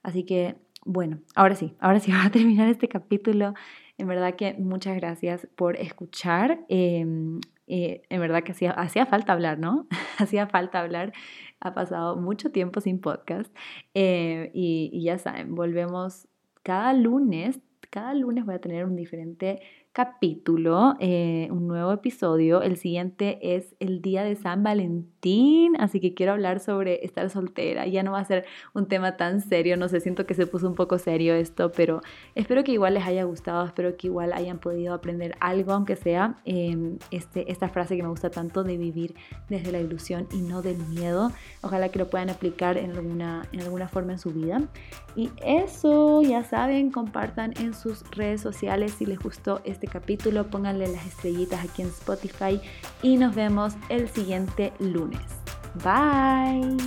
Así que, bueno, ahora sí, ahora sí va a terminar este capítulo. En verdad que muchas gracias por escuchar. Em, eh, en verdad que hacía, hacía falta hablar, ¿no? hacía falta hablar. Ha pasado mucho tiempo sin podcast. Eh, y, y ya saben, volvemos cada lunes. Cada lunes voy a tener un diferente capítulo, eh, un nuevo episodio. El siguiente es el día de San Valentín, así que quiero hablar sobre estar soltera. Ya no va a ser un tema tan serio, no sé, siento que se puso un poco serio esto, pero espero que igual les haya gustado, espero que igual hayan podido aprender algo, aunque sea em, este, esta frase que me gusta tanto de vivir desde la ilusión y no del miedo. Ojalá que lo puedan aplicar en alguna, en alguna forma en su vida. Y eso, ya saben, compartan en sus redes sociales si les gustó este este capítulo, pónganle las estrellitas aquí en Spotify y nos vemos el siguiente lunes. Bye.